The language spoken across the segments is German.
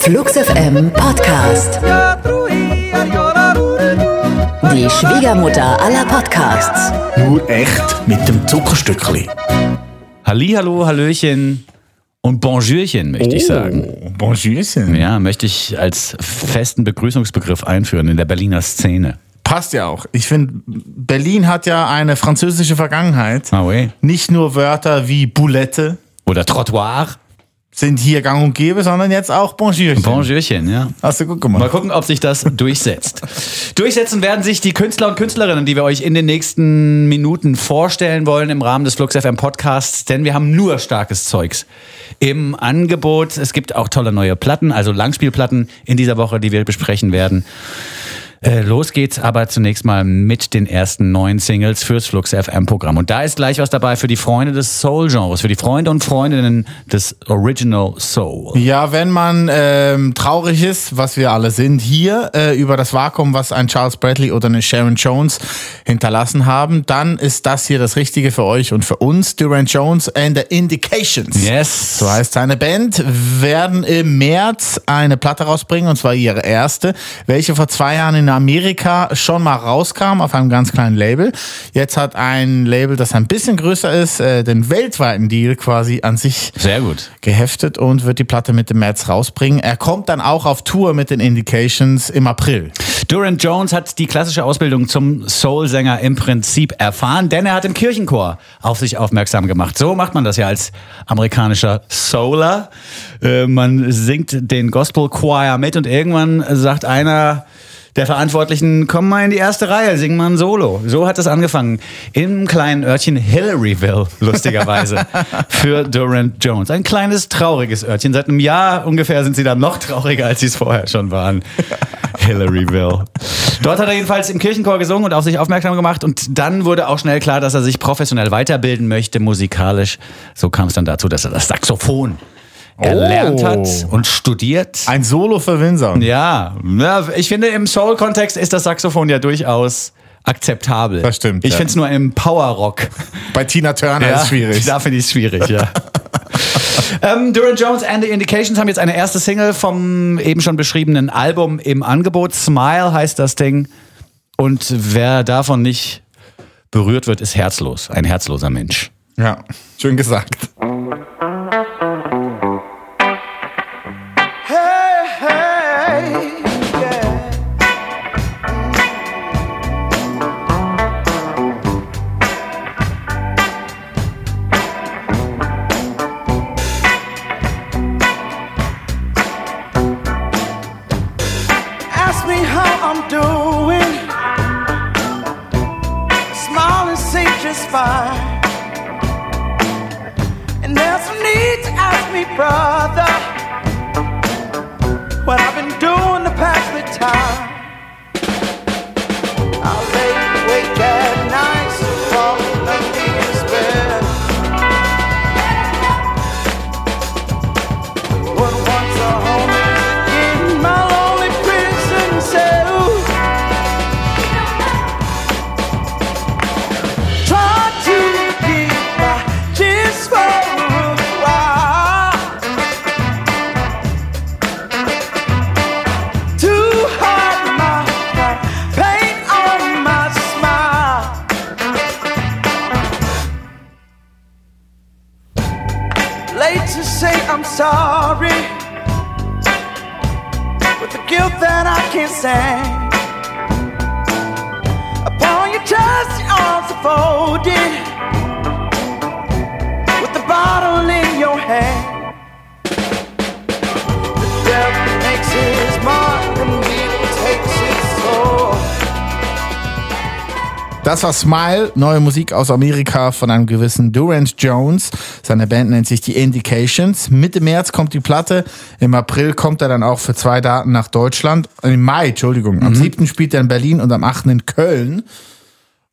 Flux FM Podcast. Die Schwiegermutter aller Podcasts. Nur echt mit dem Zuckerstückli. Hallihallo, Hallöchen und Bonjourchen, möchte ich sagen. Oh, Bonjourchen. Ja, möchte ich als festen Begrüßungsbegriff einführen in der Berliner Szene. Passt ja auch. Ich finde, Berlin hat ja eine französische Vergangenheit. Ah, oui. Nicht nur Wörter wie Boulette Oder Trottoir. Sind hier gang und gäbe, sondern jetzt auch Bonjourchen. Bonjourchen, ja. Hast du gut Mal gemacht. gucken, ob sich das durchsetzt. Durchsetzen werden sich die Künstler und Künstlerinnen, die wir euch in den nächsten Minuten vorstellen wollen im Rahmen des Flux FM Podcasts, denn wir haben nur starkes Zeugs im Angebot. Es gibt auch tolle neue Platten, also Langspielplatten in dieser Woche, die wir besprechen werden. Äh, Los geht's aber zunächst mal mit den ersten neuen Singles fürs Flux FM Programm. Und da ist gleich was dabei für die Freunde des Soul-Genres, für die Freunde und Freundinnen des Original Soul. Ja, wenn man ähm, traurig ist, was wir alle sind, hier äh, über das Vakuum, was ein Charles Bradley oder eine Sharon Jones hinterlassen haben, dann ist das hier das Richtige für euch und für uns. Durant Jones and the Indications. Yes. So heißt seine Band, werden im März eine Platte rausbringen, und zwar ihre erste, welche vor zwei Jahren in Amerika schon mal rauskam auf einem ganz kleinen Label. Jetzt hat ein Label, das ein bisschen größer ist, äh, den weltweiten Deal quasi an sich Sehr gut. geheftet und wird die Platte Mitte März rausbringen. Er kommt dann auch auf Tour mit den Indications im April. Durant Jones hat die klassische Ausbildung zum Soul-Sänger im Prinzip erfahren, denn er hat im Kirchenchor auf sich aufmerksam gemacht. So macht man das ja als amerikanischer Souler. Äh, man singt den Gospel Choir mit und irgendwann sagt einer der Verantwortlichen, komm mal in die erste Reihe, sing mal ein Solo. So hat es angefangen. Im kleinen Örtchen Hillaryville, lustigerweise, für Durant Jones. Ein kleines, trauriges Örtchen. Seit einem Jahr ungefähr sind sie dann noch trauriger, als sie es vorher schon waren. Hillaryville. Dort hat er jedenfalls im Kirchenchor gesungen und auf sich aufmerksam gemacht. Und dann wurde auch schnell klar, dass er sich professionell weiterbilden möchte, musikalisch. So kam es dann dazu, dass er das Saxophon erlernt hat und studiert. Ein Solo für Windsor. Ja, ja, ich finde im Soul-Kontext ist das Saxophon ja durchaus akzeptabel. Das stimmt, Ich ja. finde es nur im Power-Rock. Bei Tina Turner ist schwierig. Da finde ich es schwierig, ja. ähm, Durant Jones and the Indications haben jetzt eine erste Single vom eben schon beschriebenen Album im Angebot. Smile heißt das Ding. Und wer davon nicht berührt wird, ist herzlos. Ein herzloser Mensch. Ja, schön gesagt. Ask me how I'm doing. Smile and say just fine. And there's no need to ask me, brother what I've been doing to pass the time. I can't stand. Upon your chest, your arms are folded, Das war Smile, neue Musik aus Amerika von einem gewissen Durant Jones. Seine Band nennt sich die Indications. Mitte März kommt die Platte. Im April kommt er dann auch für zwei Daten nach Deutschland. Im Mai, Entschuldigung. Am 7. spielt er in Berlin und am 8. in Köln.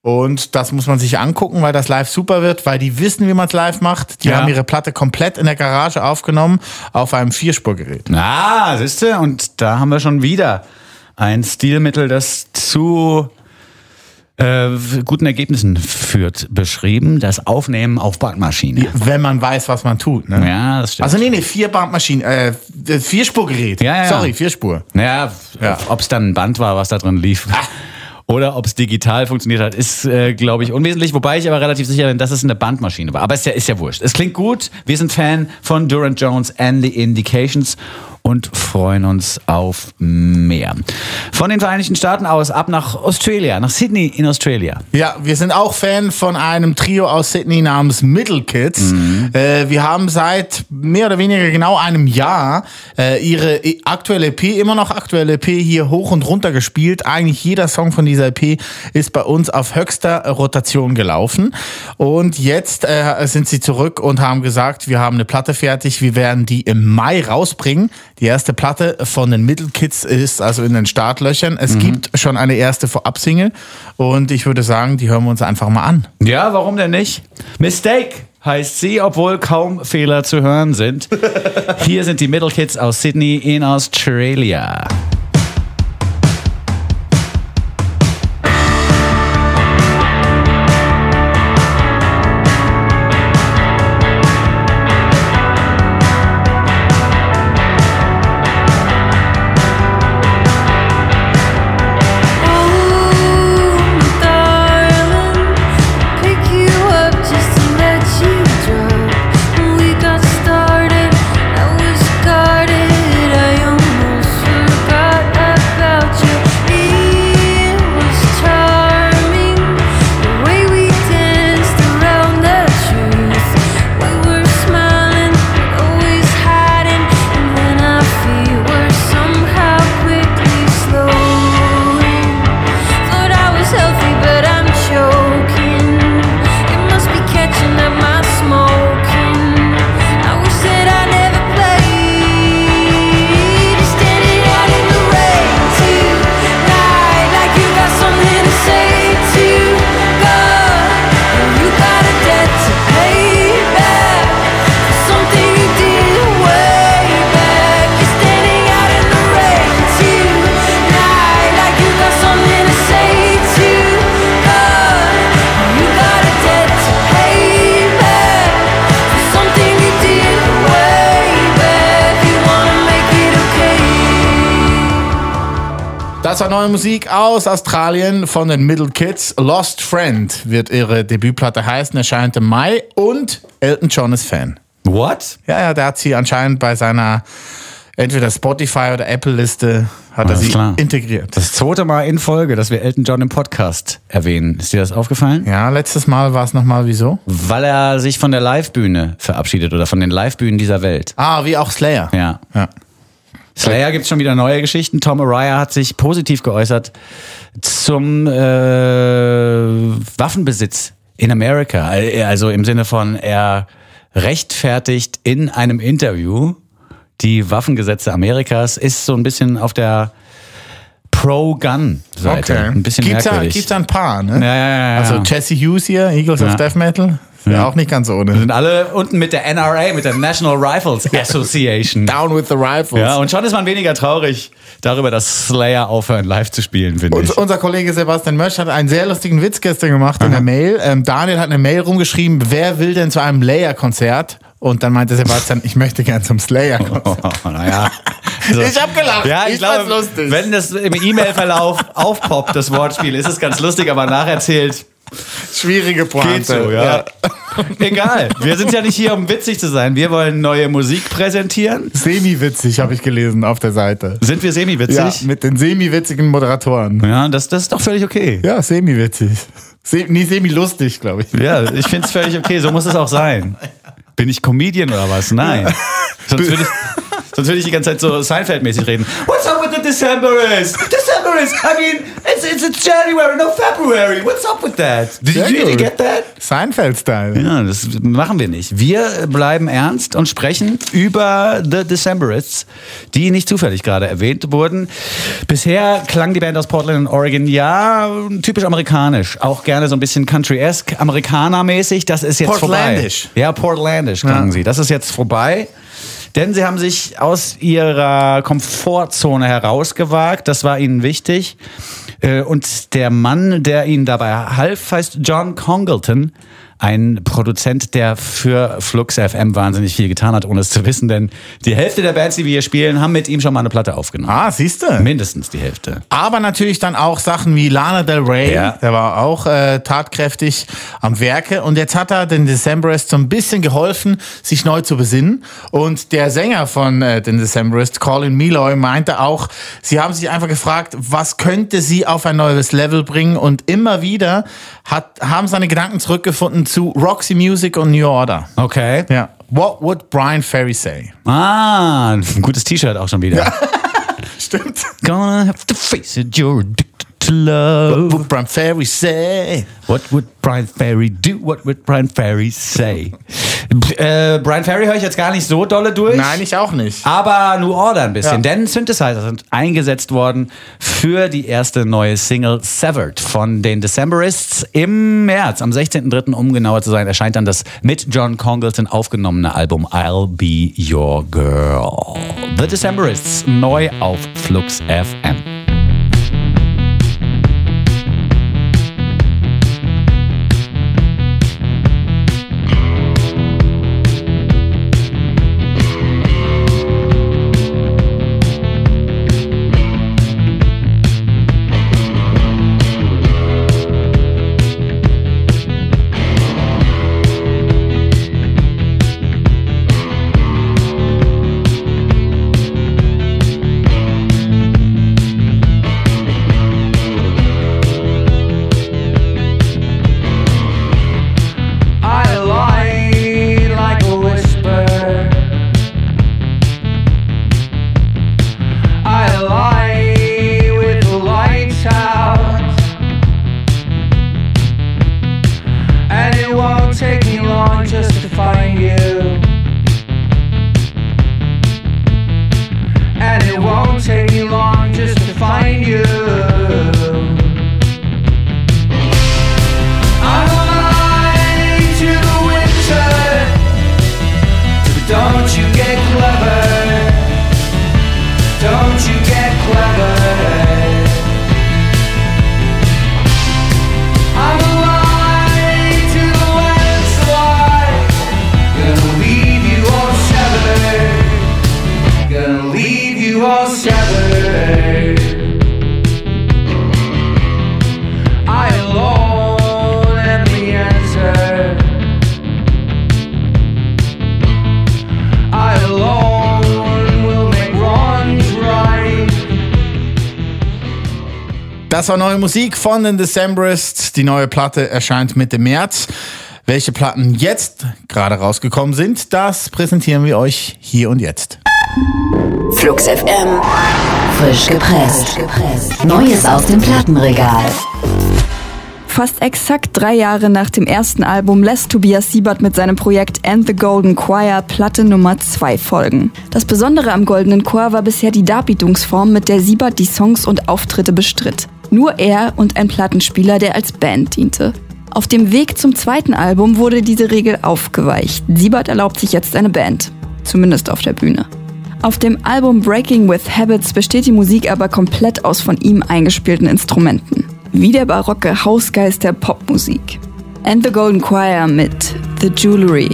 Und das muss man sich angucken, weil das live super wird, weil die wissen, wie man es live macht. Die Ja. haben ihre Platte komplett in der Garage aufgenommen auf einem Vierspurgerät. Ah, siehste, und da haben wir schon wieder ein Stilmittel, das zu äh, guten Ergebnissen führt, beschrieben. Das Aufnehmen auf Bandmaschine. Wenn man weiß, was man tut. Ne? Ja, das stimmt. Also nee, nee, vier Bandmaschinen, äh, Vierspurgerät. Ja, ja, ja. Sorry, Vierspur. Naja, Ja. ob es dann ein Band war, was da drin lief. Oder ob es digital funktioniert hat, ist, äh, glaube ich, unwesentlich. Wobei ich aber relativ sicher bin, dass es eine Bandmaschine war. Aber ist ja, ist ja wurscht. Es klingt gut. Wir sind Fan von Durant Jones and the Indications und freuen uns auf mehr. Von den Vereinigten Staaten aus ab nach Australia, nach Sydney in Australia. Ja, wir sind auch Fan von einem Trio aus Sydney namens Middle Kids. Mhm. Äh, wir haben seit mehr oder weniger genau einem Jahr äh, ihre aktuelle EP, immer noch aktuelle EP, hier hoch und runter gespielt. Eigentlich jeder Song von dieser EP ist bei uns auf höchster Rotation gelaufen. Und jetzt äh, sind sie zurück und haben gesagt, wir haben eine Platte fertig. Wir werden die im Mai rausbringen. Die erste Platte von den Middle Kids ist also in den Startlöchern. Es Mhm. gibt schon eine erste Vorab-Single und ich würde sagen, die hören wir uns einfach mal an. Ja, warum denn nicht? Mistake heißt sie, obwohl kaum Fehler zu hören sind. Hier sind die Middle Kids aus Sydney in Australia. Das war neue Musik aus Australien von den Middle Kids. Lost Friend wird ihre Debütplatte heißen, erscheint im Mai und Elton John ist Fan. What? Ja, ja, der hat sie anscheinend bei seiner entweder Spotify oder Apple Liste hat er sie klar. integriert. Das zweite Mal in Folge, dass wir Elton John im Podcast erwähnen. Ist dir das aufgefallen? Ja, letztes Mal war es nochmal wieso? Weil er sich von der Live-Bühne verabschiedet oder von den Live-Bühnen dieser Welt. Ah, wie auch Slayer. Ja. Ja. Slayer gibt schon wieder neue Geschichten. Tom Araya hat sich positiv geäußert zum äh, Waffenbesitz in Amerika. Also im Sinne von, er rechtfertigt in einem Interview die Waffengesetze Amerikas, ist so ein bisschen auf der Pro-Gun-Seite. Ein bisschen gibt's da, merkwürdig. gibt's da ein paar, ne? Ja, ja, ja. Also Jesse Hughes hier, Eagles of. Death Metal. Ja. auch nicht ganz ohne. sind alle unten mit der NRA, mit der National Rifles Association. Down with the Rifles. Ja, und schon ist man weniger traurig darüber, dass Slayer aufhören, live zu spielen, finde ich. Unser Kollege Sebastian Mösch hat einen sehr lustigen Witz gestern gemacht in der Mail. Ähm, Daniel hat eine Mail rumgeschrieben, wer will denn zu einem Layer-Konzert? Und dann meinte Sebastian, ich möchte gern zum Slayer-Konzert. Oh, naja. Also, Ich hab gelacht. Ja, ich, Ich glaube, lustig. wenn das im E-Mail-Verlauf aufpoppt, das Wortspiel, ist es ganz lustig, aber nacherzählt Schwierige Pointe. geht so, ja. Egal, wir sind ja nicht hier, um witzig zu sein. Wir wollen neue Musik präsentieren. Semi-witzig, habe ich gelesen auf der Seite. Sind wir Ja, semi-witzig? mit den semi-witzigen Moderatoren. Ja, das, das ist doch völlig okay. Ja, semi-witzig. Se nie semi-lustig, glaube ich. Ja, ich finde es völlig okay, so muss es auch sein. Bin ich Comedian oder was? Nein. Sonst würde ich, sonst würde ich die ganze Zeit so Seinfeld-mäßig reden. What's up with the Decemberists? Decemberists! I mean, it's, it's, it's January, no February. What's up with that? Did you really get that? Seinfeld-Style. Ja, das machen wir nicht. Wir bleiben ernst und sprechen über The Decemberists, die nicht zufällig gerade erwähnt wurden. Bisher klang die Band aus Portland und Oregon ja typisch amerikanisch, auch gerne so ein bisschen country-esque, amerikanermäßig. Das ist jetzt Portlandisch. vorbei. Ja, Portlandisch klangen Ja. sie. Das ist jetzt vorbei. Denn sie haben sich aus ihrer Komfortzone herausgewagt. Das war ihnen wichtig. Äh, Und der Mann, der ihnen dabei half, heißt John Congleton. Ein Produzent, der für Flux FM wahnsinnig viel getan hat, ohne es zu wissen, denn die Hälfte der Bands, die wir hier spielen, haben mit ihm schon mal eine Platte aufgenommen. Ah, siehst du? Mindestens die Hälfte. Aber natürlich dann auch Sachen wie Lana Del Rey, Ja. der war auch äh, tatkräftig am Werke. Und jetzt hat er den Decemberists so ein bisschen geholfen, sich neu zu besinnen. Und der Sänger von äh, den Decemberists, Colin Meloy, meinte auch, sie haben sich einfach gefragt, was könnte sie auf ein neues Level bringen? Und immer wieder hat, haben seine Gedanken zurückgefunden zu Roxy Music und New Order. Okay. Ja. What would Brian Ferry say? Ah, ein gutes T-Shirt auch schon wieder. Stimmt. Gonna have to face it, you're addicted to love. What would Brian Ferry say? What would Brian Ferry do? What would Brian Ferry say? äh, Brian Ferry höre ich jetzt gar nicht so dolle durch. Nein, ich auch nicht. Aber New Order ein bisschen, Ja. denn Synthesizer sind eingesetzt worden für die erste neue Single Severed von den Decemberists. Im März, am 16.03. um genauer zu sein, erscheint dann das mit John Congleton aufgenommene Album I'll Be Your Girl. The Decemberists neu auf Flux FM. Das war neue Musik von den Decemberists. Die neue Platte erscheint Mitte März. Welche Platten jetzt gerade rausgekommen sind, das präsentieren wir euch hier und jetzt. Flux FM. Frisch gepresst. Neues aus dem Plattenregal. Fast exakt drei Jahre nach dem ersten Album lässt Tobias Siebert mit seinem Projekt And the Golden Choir Platte Nummer 2 folgen. Das Besondere am Goldenen Chor war bisher die Darbietungsform, mit der Siebert die Songs und Auftritte bestritt. Nur er und ein Plattenspieler, der als Band diente. Auf dem Weg zum zweiten Album wurde diese Regel aufgeweicht. Siebert erlaubt sich jetzt eine Band. Zumindest auf der Bühne. Auf dem Album Breaking with Habits besteht die Musik aber komplett aus von ihm eingespielten Instrumenten. Wie der barocke Hausgeist der Popmusik. And the Golden Choir mit The Jewelry.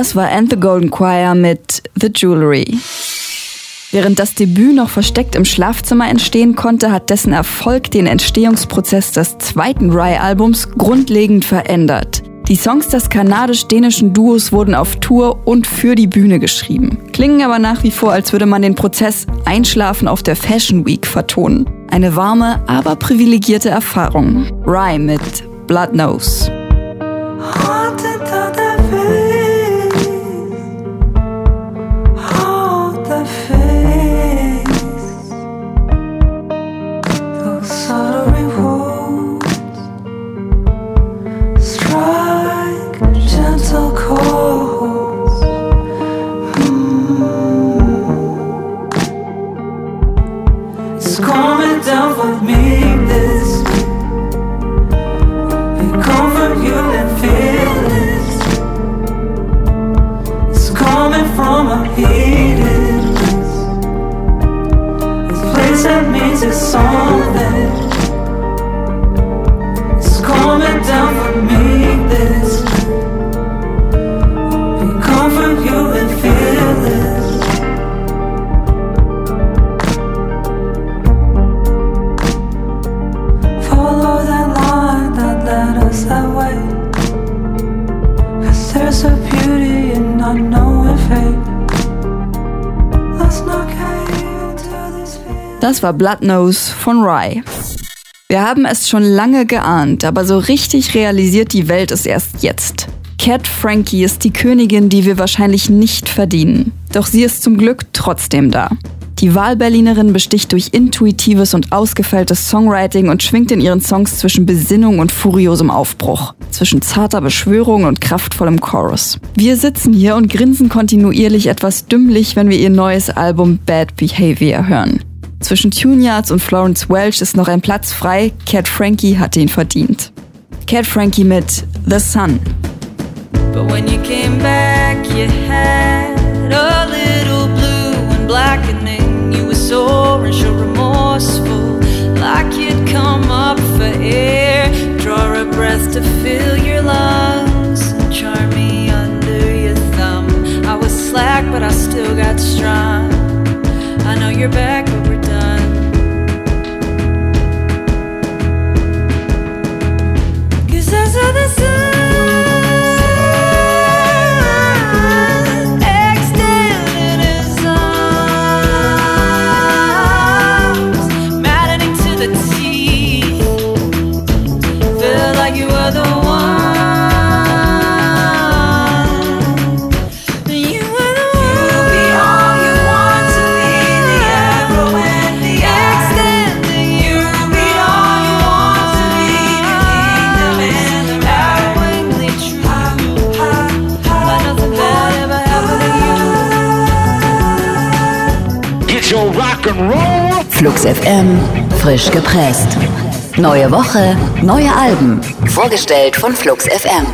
Das war And the Golden Choir mit The Jewelry. Während das Debüt noch versteckt im Schlafzimmer entstehen konnte, hat dessen Erfolg den Entstehungsprozess des zweiten Rye-Albums grundlegend verändert. Die Songs des kanadisch-dänischen Duos wurden auf Tour und für die Bühne geschrieben, klingen aber nach wie vor, als würde man den Prozess Einschlafen auf der Fashion Week vertonen. Eine warme, aber privilegierte Erfahrung. Rye mit Blood Nose. War Blood Nose von Rye. Wir haben es schon lange geahnt, aber so richtig realisiert die Welt es erst jetzt. Cat Frankie ist die Königin, die wir wahrscheinlich nicht verdienen. Doch sie ist zum Glück trotzdem da. Die Wahlberlinerin besticht durch intuitives und ausgefeiltes Songwriting und schwingt in ihren Songs zwischen Besinnung und furiosem Aufbruch, zwischen zarter Beschwörung und kraftvollem Chorus. Wir sitzen hier und grinsen kontinuierlich etwas dümmlich, wenn wir ihr neues Album Bad Behavior hören. Zwischen Tuneyards und Florence Welch ist noch ein Platz frei. Cat Frankie hat ihn verdient. Cat Frankie mit The Sun. But when you came back, you had a little blue and blackening. You were sore and so remorseful, like you'd come up for air. Draw a breath to fill your lungs and charm me under your thumb. I was slack, but I still got strong. I know you're back, I FM, frisch gepresst. Neue Woche, neue Alben. Vorgestellt von Flux FM.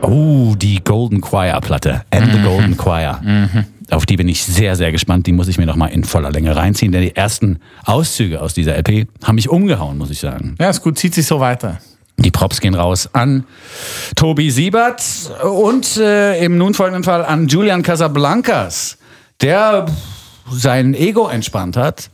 Oh, die Golden Choir Platte. And the Golden Choir. Auf die bin ich sehr, sehr gespannt. Die muss ich mir noch mal in voller Länge reinziehen, denn die ersten Auszüge aus dieser LP haben mich umgehauen, muss ich sagen. Ja, ist gut, zieht sich so weiter. Die Props gehen raus an Tobi Siebert und äh, im nun folgenden Fall an Julian Casablancas, der sein Ego entspannt hat.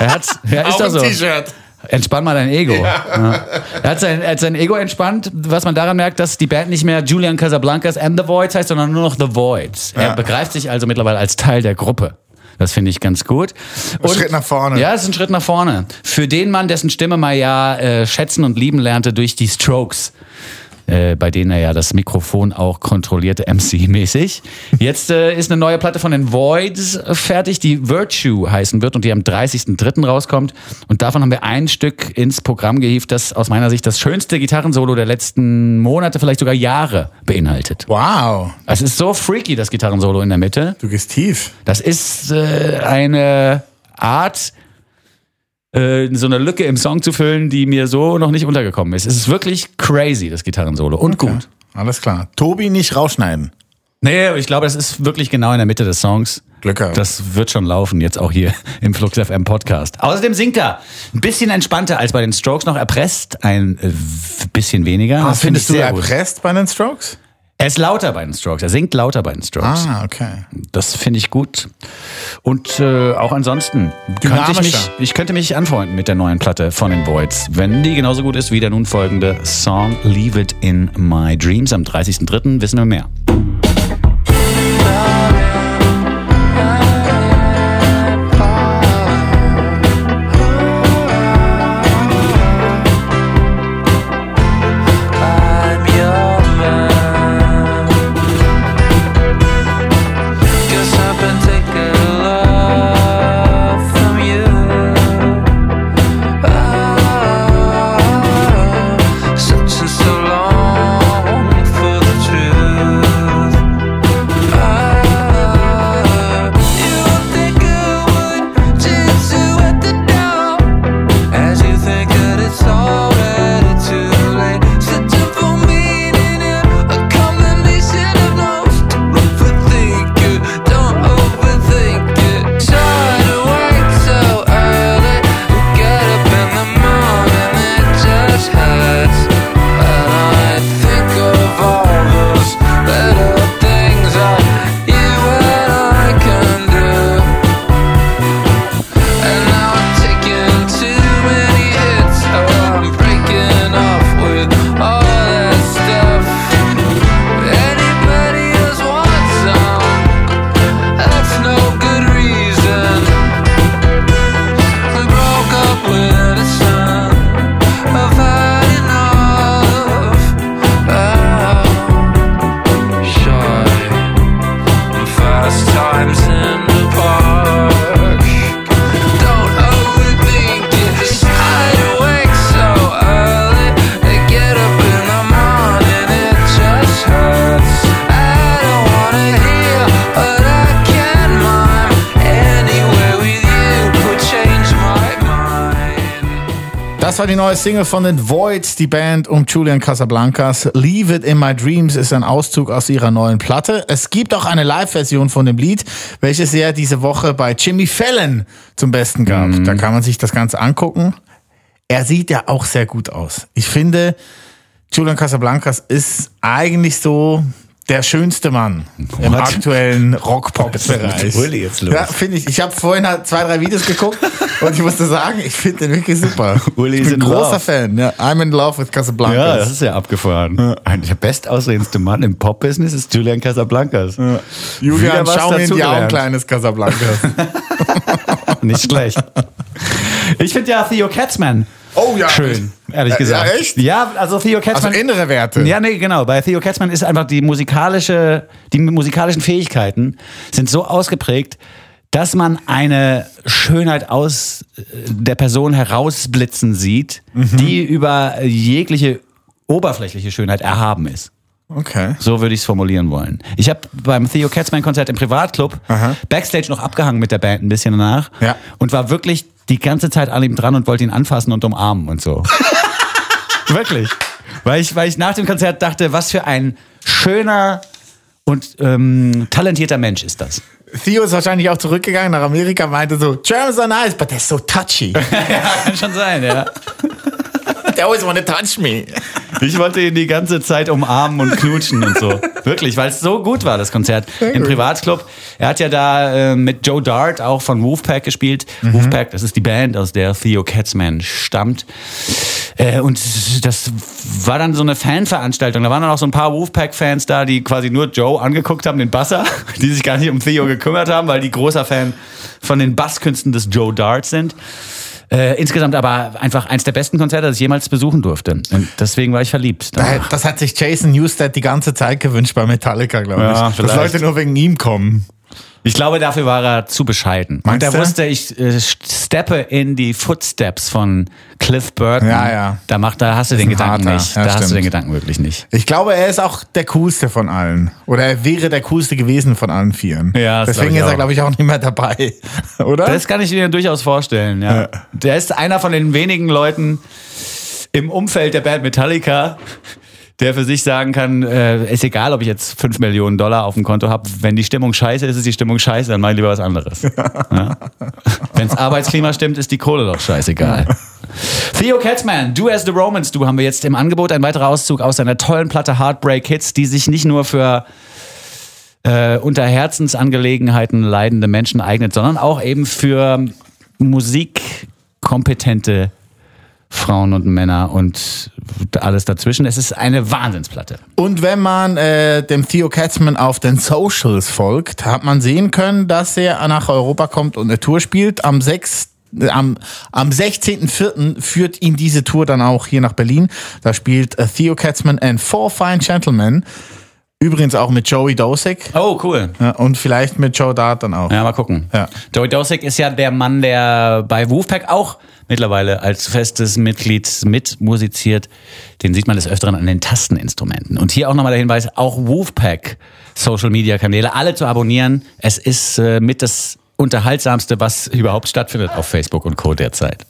Er hat, ja, ist Auch ein so. T-Shirt. Entspann mal dein Ego. Ja. Er, hat sein, er hat sein Ego entspannt, was man daran merkt, dass die Band nicht mehr Julian Casablancas and the Voids heißt, sondern nur noch The Voids. Er Ja. begreift sich also mittlerweile als Teil der Gruppe. Das finde ich ganz gut. Und, Schritt nach vorne. Ja, es ist ein Schritt nach vorne. Für den Mann, dessen Stimme man ja äh, schätzen und lieben lernte durch die Strokes. Äh, bei denen er ja das Mikrofon auch kontrollierte MC-mäßig. Jetzt äh, ist eine neue Platte von den Voids fertig, die Virtue heißen wird und die am 30.03. rauskommt. Und davon haben wir ein Stück ins Programm gehievt, das aus meiner Sicht das schönste Gitarrensolo der letzten Monate, vielleicht sogar Jahre beinhaltet. Wow, Es ist so freaky, das Gitarrensolo in der Mitte. du gehst tief. Das ist äh, eine Art, äh, so eine Lücke im Song zu füllen, die mir so noch nicht untergekommen ist. Es ist wirklich crazy, das Gitarrensolo. Und gut. Alles klar. Tobi nicht rausschneiden. Nee, ich glaube, das ist wirklich genau in der Mitte des Songs. Glück gehabt. Das wird schon laufen, jetzt auch hier im Flux FM Podcast. Außerdem singt er ein bisschen entspannter als bei den Strokes noch erpresst, ein äh, bisschen weniger. Ah, findest ich du sehr gut. erpresst bei den Strokes? Er ist lauter bei den Strokes, er singt lauter bei den Strokes. Ah, okay. Das finde ich gut. Und äh, auch ansonsten könnte ich, mich, ich könnte mich anfreunden mit der neuen Platte von den Voids, wenn die genauso gut ist wie der nun folgende Song Leave It in My Dreams. Am 30.03. wissen wir mehr. War die neue Single von den Voids, die Band um Julian Casablancas. Leave It in My Dreams ist ein Auszug aus ihrer neuen Platte. Es gibt auch eine Live-Version von dem Lied, welches er diese Woche bei Jimmy Fallon zum Besten gab. Da kann man sich das Ganze angucken. Er sieht ja auch sehr gut aus. Ich finde, Julian Casablancas ist eigentlich so der schönste Mann im What? aktuellen Rock-Pop-Bereich. Ja, finde ich. Ich habe vorhin halt zwei, drei Videos geguckt und ich musste sagen, ich finde den wirklich super. Uli ich bin in großer love. Fan. Ja, I'm in love with Casablancas. Ja, das ist ja abgefahren. Ein der bestaussehendste Mann im Pop-Business ist Julian Casablancas. Julian, Wieder was schau mir in die Augen, kleines Casablancas. Nicht schlecht. Ich finde ja Theo Katzmann Oh ja. schön, ehrlich Ja, gesagt. ja, echt? Ja, also Theo also Katzmann. innere Werte. Ja, nee, genau. Bei Theo Katzmann ist einfach die musikalische, die musikalischen Fähigkeiten sind so ausgeprägt, dass man eine Schönheit aus äh, der Person herausblitzen sieht, Mhm. die über jegliche oberflächliche Schönheit erhaben ist. Okay. So würde ich es formulieren wollen. Ich habe beim Theo Katzmann-Konzert im Privatclub Aha. Backstage noch abgehangen mit der Band ein bisschen danach Ja. und war wirklich die ganze Zeit an ihm dran und wollte ihn anfassen und umarmen und so. wirklich. Weil ich, weil ich nach dem Konzert dachte, was für ein schöner und ähm, talentierter Mensch ist das. Theo ist wahrscheinlich auch zurückgegangen nach Amerika, meinte so, Germans are nice, but they're so touchy. Kann schon sein, ja. Always want to touch me. Ich wollte ihn die ganze Zeit umarmen und knutschen und so. Wirklich, weil es so gut war, das Konzert im Privatclub. Er hat ja da äh, mit Joe Dart auch von Wolfpack gespielt. Wolfpack, das ist die Band, aus der Theo Katzman stammt. Äh, und das war dann so eine Fanveranstaltung. Da waren dann auch so ein paar Wolfpack-Fans da, die quasi nur Joe angeguckt haben, den Basser, die sich gar nicht um Theo gekümmert haben, weil die großer Fan von den Basskünsten des Joe Dart sind. Äh, insgesamt aber einfach eins der besten Konzerte, das ich jemals besuchen durfte. Und deswegen war ich verliebt. Das hat sich Jason Newsted die ganze Zeit gewünscht bei Metallica, glaube ich. Ja, Dass. Leute nur wegen ihm kommen. Ich glaube, dafür war er zu bescheiden. Meinst und er wusste, ich äh, steppe in die Footsteps von Cliff Burton. Ja, ja. Da, macht, da hast du den Gedanken harter. nicht. Ja, da hast du stimmt. den Gedanken wirklich nicht. Ich glaube, er ist auch der coolste von allen. Oder er wäre der coolste gewesen von allen Vieren. Ja, Deswegen ist er, glaube ich, auch nicht mehr dabei. Oder? Das kann ich mir durchaus vorstellen, ja. Ja. Der ist einer von den wenigen Leuten im Umfeld der Band Metallica, der für sich sagen kann, äh, ist egal, ob ich jetzt 5 Millionen Dollar auf dem Konto habe, wenn die Stimmung scheiße ist, ist die Stimmung scheiße, dann mach ich lieber was anderes. Ja? Wenns Arbeitsklima stimmt, ist die Kohle doch scheißegal. Theo Katzman, Du as the Romans, du haben wir jetzt im Angebot. Ein weiterer Auszug aus seiner tollen Platte Heartbreak Hits, die sich nicht nur für äh, unter Herzensangelegenheiten leidende Menschen eignet, sondern auch eben für musikkompetente Frauen und Männer und alles dazwischen. Es ist eine Wahnsinnsplatte. Und wenn man äh, dem Theo Katzman auf den Socials folgt, hat man sehen können, dass er nach Europa kommt und eine Tour spielt. Am 6. äh, Am, am 16.04. führt ihn diese Tour dann auch hier nach Berlin. Da spielt äh, Theo Katzman and Four Fine Gentlemen. Übrigens auch mit Joey Dosek. Oh, cool. Ja, und vielleicht mit Joe Dart dann auch. Ja, mal gucken. Ja. Joey Dosek ist ja der Mann, der bei Wolfpack auch mittlerweile als festes Mitglied mitmusiziert. Den sieht man des Öfteren an den Tasteninstrumenten. Und hier auch nochmal der Hinweis, auch Wolfpack Social Media Kanäle, alle zu abonnieren. Es ist äh, mit das unterhaltsamste, was überhaupt stattfindet auf Facebook und Co. derzeit.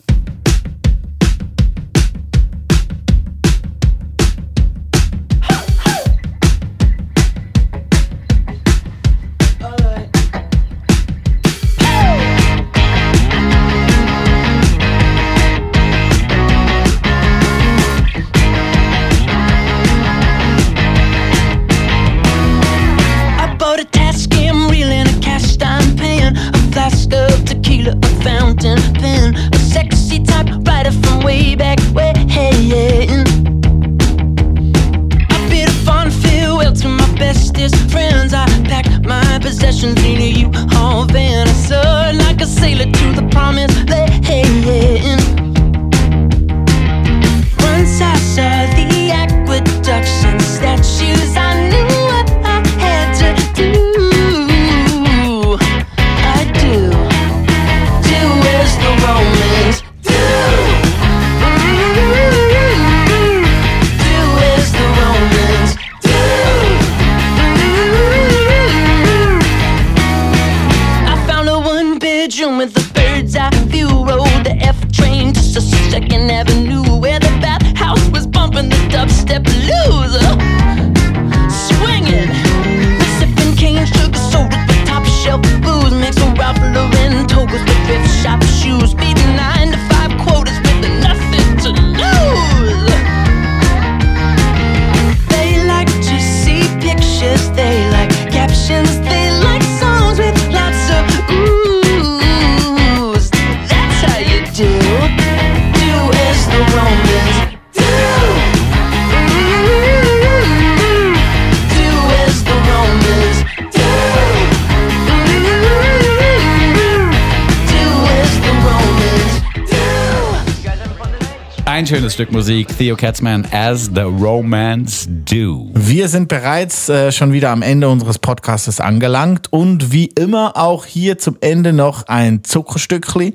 Ein schönes Stück Musik, Theo Katzman, As the Romance Do. Wir sind bereits äh, schon wieder am Ende unseres Podcastes angelangt und wie immer auch hier zum Ende noch ein Zuckerstückli.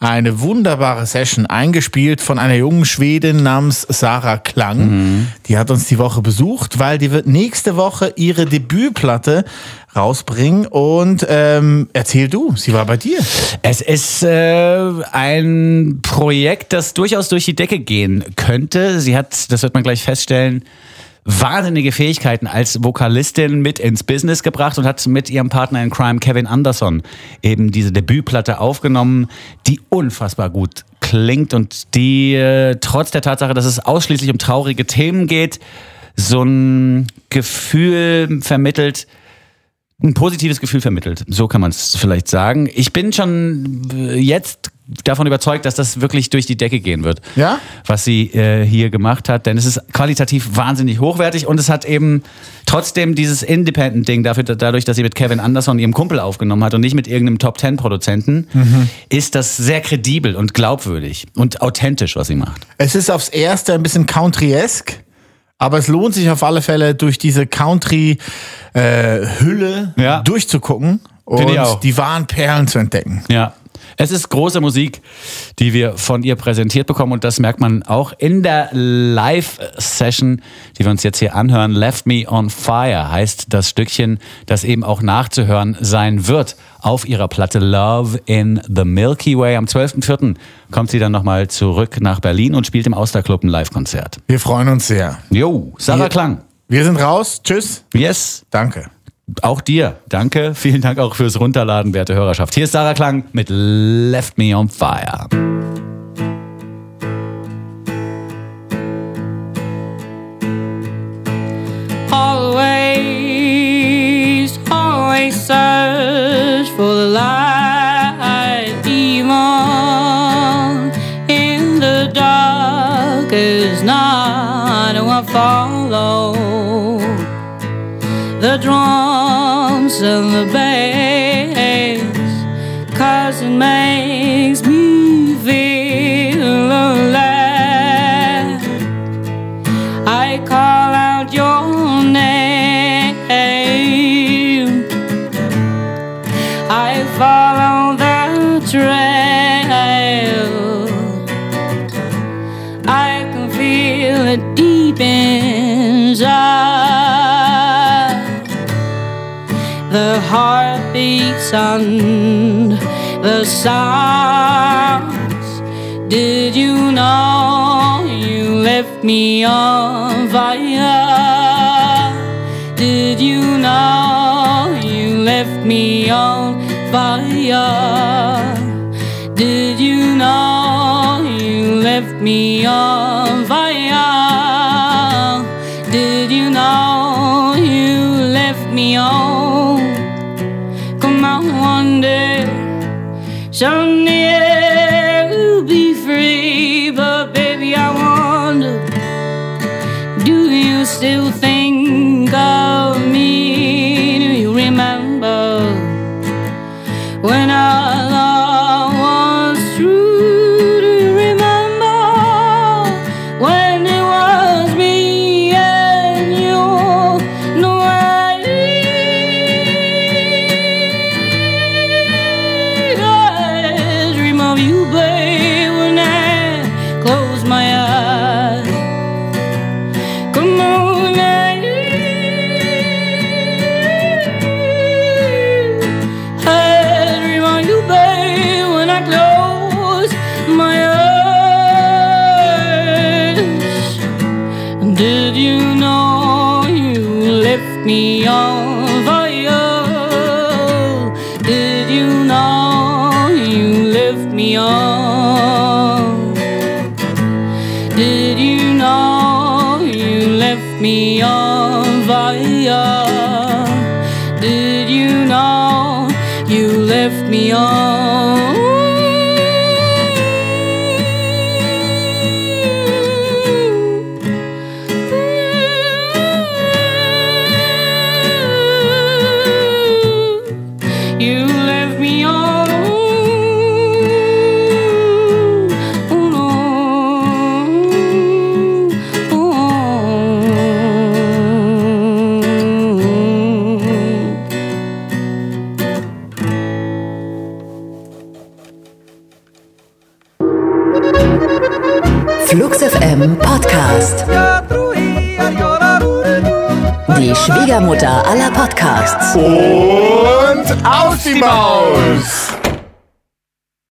Eine wunderbare Session eingespielt von einer jungen Schwedin namens Sarah Klang. Die hat uns die Woche besucht, weil die wird nächste Woche ihre Debütplatte rausbringen und ähm, erzähl du, sie war bei dir. Es ist äh, ein Projekt, das durchaus durch die Decke gehen könnte. Sie hat, das wird man gleich feststellen, wahnsinnige Fähigkeiten als Vokalistin mit ins Business gebracht und hat mit ihrem Partner in Crime Kevin Anderson eben diese Debütplatte aufgenommen, die unfassbar gut klingt und die äh, trotz der Tatsache, dass es ausschließlich um traurige Themen geht, so ein Gefühl vermittelt, ein positives Gefühl vermittelt. So kann man es vielleicht sagen. Ich bin schon äh, jetzt davon überzeugt, dass das wirklich durch die Decke gehen wird, Ja? was sie äh, hier gemacht hat. Denn es ist qualitativ wahnsinnig hochwertig und es hat eben trotzdem dieses Independent-Ding, dafür, dadurch, dass sie mit Kevin Anderson, ihrem Kumpel, aufgenommen hat und nicht mit irgendeinem Top-Ten-Produzenten, ist das sehr kredibel und glaubwürdig und authentisch, was sie macht. Es ist aufs erste ein bisschen country-esque, aber es lohnt sich auf alle Fälle durch diese Country-Hülle Ja. durchzugucken und die wahren Perlen zu entdecken. Ja. Es ist große Musik, die wir von ihr präsentiert bekommen und das merkt man auch in der Live-Session, die wir uns jetzt hier anhören. Left Me on Fire heißt das Stückchen, das eben auch nachzuhören sein wird auf ihrer Platte Love in the Milky Way. Am 12.04. kommt sie dann nochmal zurück nach Berlin und spielt im Austerclub ein Live-Konzert. Wir freuen uns sehr. Jo, Sarah Wir- Klang. Wir sind raus. Tschüss. Yes. Danke. Auch dir. Danke. Vielen Dank auch fürs Runterladen, werte Hörerschaft. Hier ist Sarah Klang mit Left Me on Fire. Always, always search for the light, even in the dark is not what follow. The drums and the bass, cause it me heartbeats and the sounds. Did you know you left me on fire? Did you know you left me on fire? Did you know you left me on fire? Did you know you left me on? Someday we'll be free. But baby, I wonder, do you still think you know you left me on? Did you know you left me on fire? Did you know you left me on? Schwiegermutter aller Podcasts. Und aus die Maus!